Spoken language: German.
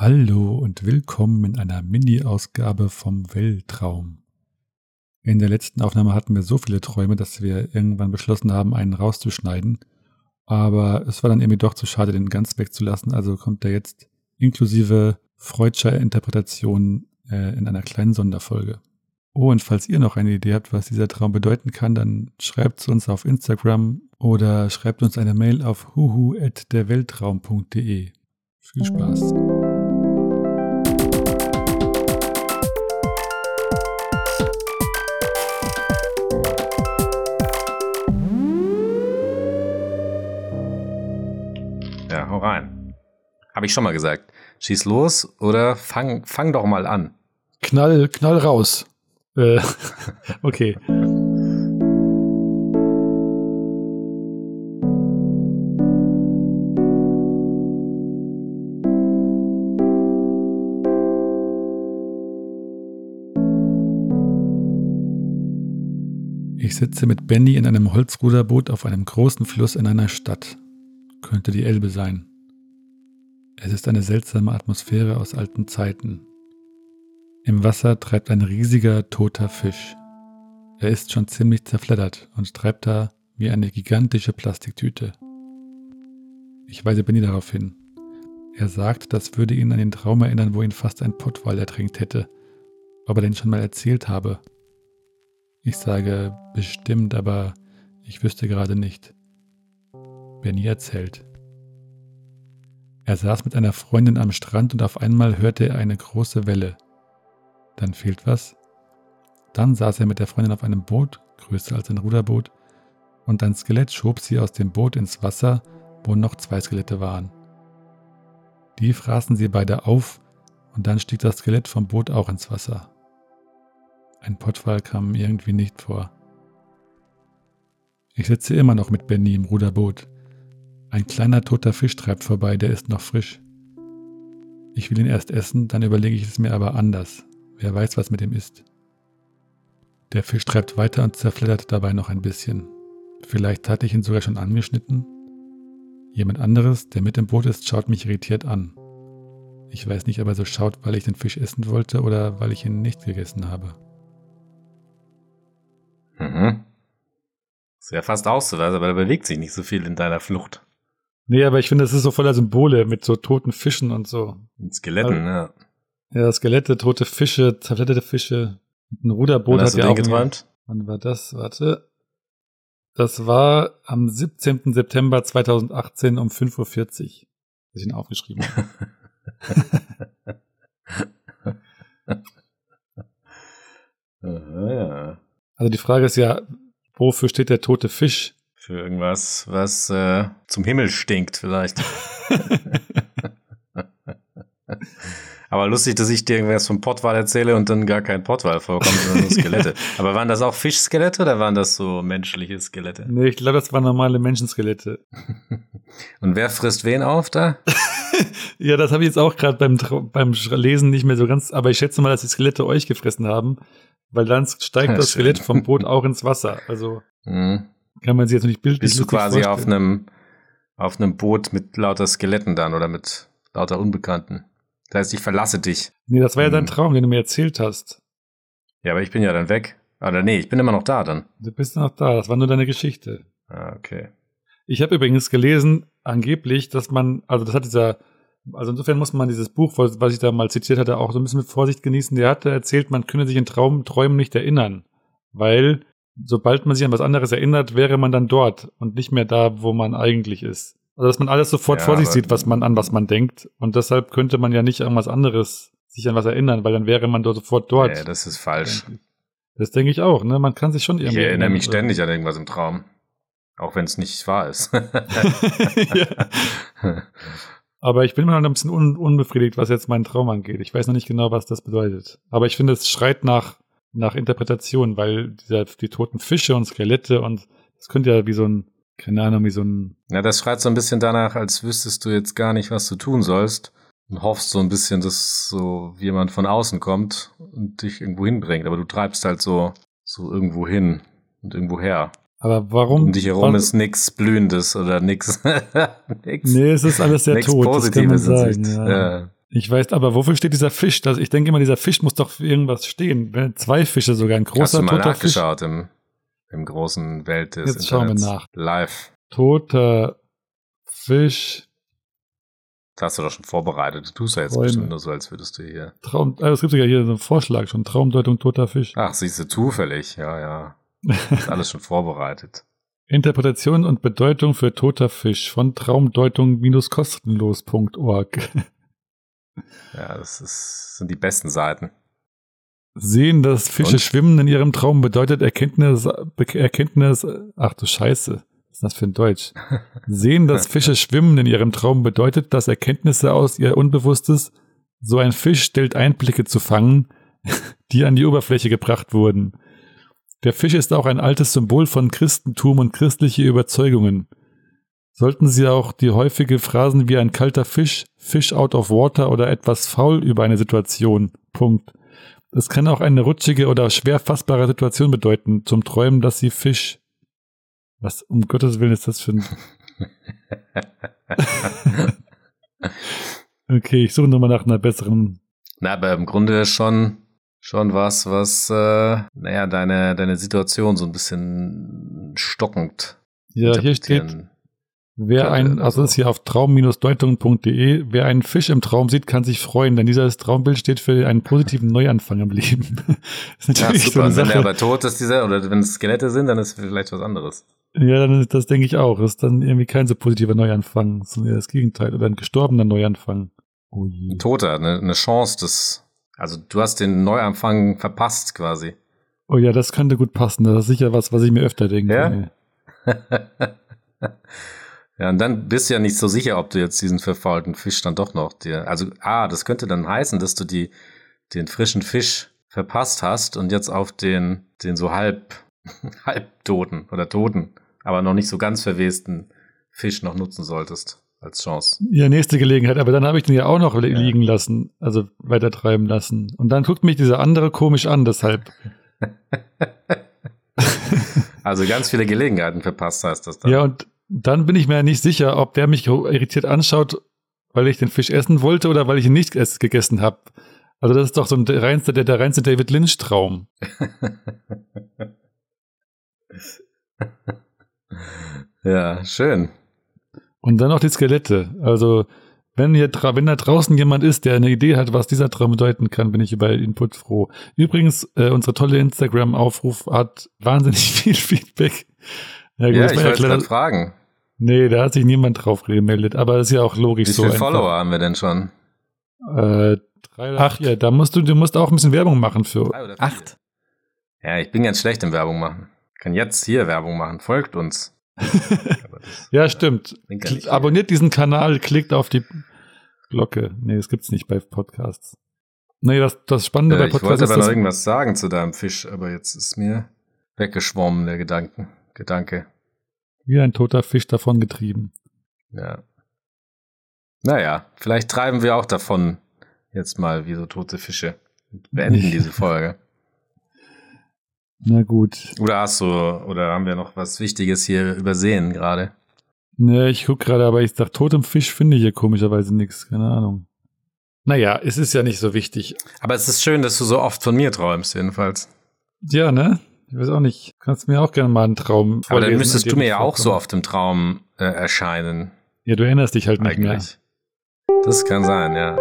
Hallo und willkommen in einer Mini-Ausgabe vom Weltraum. In der letzten Aufnahme hatten wir so viele Träume, dass wir irgendwann beschlossen haben, einen rauszuschneiden. Aber es war dann irgendwie doch zu schade, den ganz wegzulassen, also kommt er jetzt inklusive Freudscher Interpretation äh, in einer kleinen Sonderfolge. Oh, und falls ihr noch eine Idee habt, was dieser Traum bedeuten kann, dann schreibt es uns auf Instagram oder schreibt uns eine Mail auf huhu.derweltraum.de. Viel Spaß! Habe ich schon mal gesagt. Schieß los oder fang, fang doch mal an. Knall, knall raus. Äh, okay. Ich sitze mit Benny in einem Holzruderboot auf einem großen Fluss in einer Stadt. Könnte die Elbe sein. Es ist eine seltsame Atmosphäre aus alten Zeiten. Im Wasser treibt ein riesiger toter Fisch. Er ist schon ziemlich zerfleddert und treibt da wie eine gigantische Plastiktüte. Ich weise Benny darauf hin. Er sagt, das würde ihn an den Traum erinnern, wo ihn fast ein Pottwal ertränkt hätte, ob er den schon mal erzählt habe. Ich sage bestimmt, aber ich wüsste gerade nicht. Benny erzählt. Er saß mit einer Freundin am Strand und auf einmal hörte er eine große Welle. Dann fehlt was. Dann saß er mit der Freundin auf einem Boot, größer als ein Ruderboot, und ein Skelett schob sie aus dem Boot ins Wasser, wo noch zwei Skelette waren. Die fraßen sie beide auf, und dann stieg das Skelett vom Boot auch ins Wasser. Ein Pottwal kam irgendwie nicht vor. Ich sitze immer noch mit Benny im Ruderboot. Ein kleiner toter Fisch treibt vorbei, der ist noch frisch. Ich will ihn erst essen, dann überlege ich es mir aber anders. Wer weiß, was mit ihm ist. Der Fisch treibt weiter und zerfleddert dabei noch ein bisschen. Vielleicht hatte ich ihn sogar schon angeschnitten. Jemand anderes, der mit im Boot ist, schaut mich irritiert an. Ich weiß nicht, ob er so schaut, weil ich den Fisch essen wollte oder weil ich ihn nicht gegessen habe. Mhm. Sehr fast auszuweisen, aber da bewegt sich nicht so viel in deiner Flucht. Nee, aber ich finde, das ist so voller Symbole mit so toten Fischen und so. Und Skeletten, also, ja. Ja, Skelette, tote Fische, zerfledderte Fische. Ein Ruderboot hat ja auch. geträumt? Wann war das? Warte. Das war am 17. September 2018 um 5.40 Uhr. Was ich ihn aufgeschrieben habe. Also die Frage ist ja, wofür steht der tote Fisch? Für irgendwas, was äh, zum Himmel stinkt vielleicht. Aber lustig, dass ich dir irgendwas vom Pottwal erzähle und dann gar kein Pottwal vorkommt, sondern nur Skelette. Aber waren das auch Fischskelette oder waren das so menschliche Skelette? Nee, ich glaube, das waren normale Menschenskelette. und wer frisst wen auf da? ja, das habe ich jetzt auch gerade beim, beim Lesen nicht mehr so ganz, aber ich schätze mal, dass die Skelette euch gefressen haben, weil dann steigt ja, das schön. Skelett vom Boot auch ins Wasser. Also mhm. Kann man sich jetzt nicht bildlich Bist du quasi vorstellen. auf einem auf einem Boot mit lauter Skeletten dann oder mit lauter Unbekannten? Das heißt, ich verlasse dich. Nee, das war ja dein mhm. Traum, den du mir erzählt hast. Ja, aber ich bin ja dann weg. Oder nee, ich bin immer noch da dann. Du bist noch da, das war nur deine Geschichte. Ah, okay. Ich habe übrigens gelesen, angeblich, dass man, also das hat dieser, also insofern muss man dieses Buch, was ich da mal zitiert hatte, auch so ein bisschen mit Vorsicht genießen. Der hatte erzählt, man könne sich in Traum, Träumen nicht erinnern, weil sobald man sich an was anderes erinnert, wäre man dann dort und nicht mehr da, wo man eigentlich ist. Also dass man alles sofort ja, vor sich sieht, was man an was man denkt. Und deshalb könnte man ja nicht an was anderes sich an was erinnern, weil dann wäre man dort sofort dort. Ja, das ist falsch. Das denke ich auch, ne? Man kann sich schon irgendwie. Ich erinnere mich ständig an irgendwas im Traum. Auch wenn es nicht wahr ist. Aber ich bin immer noch ein bisschen un unbefriedigt, was jetzt meinen Traum angeht. Ich weiß noch nicht genau, was das bedeutet. Aber ich finde, es schreit nach, nach Interpretation, weil dieser, die toten Fische und Skelette und das könnte ja wie so ein keine Ahnung, wie so ein. Ja, das schreit so ein bisschen danach, als wüsstest du jetzt gar nicht, was du tun sollst. Und hoffst so ein bisschen, dass so jemand von außen kommt und dich irgendwo hinbringt. Aber du treibst halt so, so irgendwo hin und irgendwo her. Aber warum? Um dich herum warum? ist nichts Blühendes oder nichts. nix, nee, es ist alles sehr tot. Positives das kann man sagen, ja. ja. Ich weiß, aber wofür steht dieser Fisch? Das, ich denke immer, dieser Fisch muss doch für irgendwas stehen. Wenn Zwei Fische sogar, ein großer Hast du mal toter Fisch. nachgeschaut im, im großen Welt des Jetzt schauen wir nach. Live. Toter Fisch, Das hast du doch schon vorbereitet. Du tust ja jetzt Träume. bestimmt nur so, als würdest du hier. Traum, also es gibt sogar hier so einen Vorschlag schon, Traumdeutung toter Fisch. Ach, siehst du, zufällig. Ja, ja. Ist alles schon vorbereitet. Interpretation und Bedeutung für toter Fisch von traumdeutung-kostenlos.org. Ja, das ist, sind die besten Seiten. Sehen, dass Fische Und? schwimmen in ihrem Traum bedeutet Erkenntnis, Erkenntnis, ach du Scheiße, was ist das für ein Deutsch? Sehen, dass Fische schwimmen in ihrem Traum bedeutet, dass Erkenntnisse aus ihr Unbewusstes, so ein Fisch stellt Einblicke zu fangen, die an die Oberfläche gebracht wurden. Der Fisch ist auch ein altes Symbol von Christentum und christliche Überzeugungen. Sollten Sie auch die häufige Phrasen wie ein kalter Fisch, Fish out of water oder etwas faul über eine Situation. Punkt. Es kann auch eine rutschige oder schwer fassbare Situation bedeuten, zum Träumen, dass Sie Fisch. Was um Gottes Willen ist das für ein. okay, ich suche nochmal nach einer besseren. Na, aber im Grunde schon, schon was, was, äh, naja, deine, deine Situation so ein bisschen stockend. Ja, hier steht. Wer könnte. ein, also das ist hier auf traum-deutung.de, wer einen Fisch im Traum sieht, kann sich freuen, denn dieses Traumbild steht für einen positiven Neuanfang im Leben. das ist Ja, natürlich so super. eine Und wenn der Sache. aber tot ist, dieser, oder wenn es Skelette sind, dann ist vielleicht was anderes. Ja, dann ist, das denke ich auch. Das ist dann irgendwie kein so positiver Neuanfang, sondern eher das Gegenteil. Oder ein gestorbener Neuanfang. Oh je. Ein Toter, eine, eine Chance des, also du hast den Neuanfang verpasst quasi. Oh ja, das könnte gut passen. Das ist sicher was, was ich mir öfter denke. Ja? ja, und dann bist du ja nicht so sicher, ob du jetzt diesen verfaulten Fisch dann doch noch dir, also, ah, das könnte dann heißen, dass du die, den frischen Fisch verpasst hast und jetzt auf den, den so halb, halbtoten oder toten, aber noch nicht so ganz verwesten Fisch noch nutzen solltest als Chance. Ja, nächste Gelegenheit. Aber dann habe ich den ja auch noch li- Ja. liegen lassen, also weiter treiben lassen. Und dann guckt mich dieser andere komisch an, deshalb. Also ganz viele Gelegenheiten verpasst heißt das dann. Ja, und dann bin ich mir nicht sicher, ob der mich irritiert anschaut, weil ich den Fisch essen wollte oder weil ich ihn nicht ess- gegessen habe. Also das ist doch so ein der reinste, der, der reinste David Lynch-Traum. ja, schön. Und dann noch die Skelette. Also, wenn hier wenn da draußen jemand ist, der eine Idee hat, was dieser Traum bedeuten kann, bin ich über Input froh. Übrigens, äh, unsere tolle Instagram-Aufruf hat wahnsinnig viel Feedback. Ja, Ja, das ich wollte gerade fragen. Nee, da hat sich niemand drauf gemeldet, aber das ist ja auch logisch Wie so. viele einfach. Follower haben wir denn schon? Äh, drei oder acht. Ja, da musst du, du musst auch ein bisschen Werbung machen für. Drei oder vier? Ja, ich bin ganz schlecht im Werbung machen. Kann jetzt hier Werbung machen. Folgt uns. Das Ja, stimmt. Abonniert diesen Kanal, klickt auf die Glocke. Nee, das gibt's nicht bei Podcasts. Nee, das, das Spannende Äh, bei ich Podcasts wollte ist, aber noch irgendwas sagen zu deinem Fisch, aber jetzt ist mir weggeschwommen, der Gedanken, Gedanke. Wie ein toter Fisch davon getrieben. Ja. Naja, vielleicht treiben wir auch davon jetzt mal wie so tote Fische und beenden diese Folge. Na gut. Oder hast du, oder haben wir noch was Wichtiges hier übersehen gerade? Ne, ich guck gerade, aber ich sag, totem Fisch finde ich hier komischerweise nichts. Keine Ahnung. Naja, es ist ja nicht so wichtig. Aber es ist schön, dass du so oft von mir träumst, jedenfalls. Ja, ne? Ich weiß auch nicht. Kannst mir auch gerne mal einen Traum Aber dann müsstest du dem mir ja auch so oft im Traum äh, erscheinen, Ja, du erinnerst dich halt nicht mehr. eigentlich. Das kann sein, ja.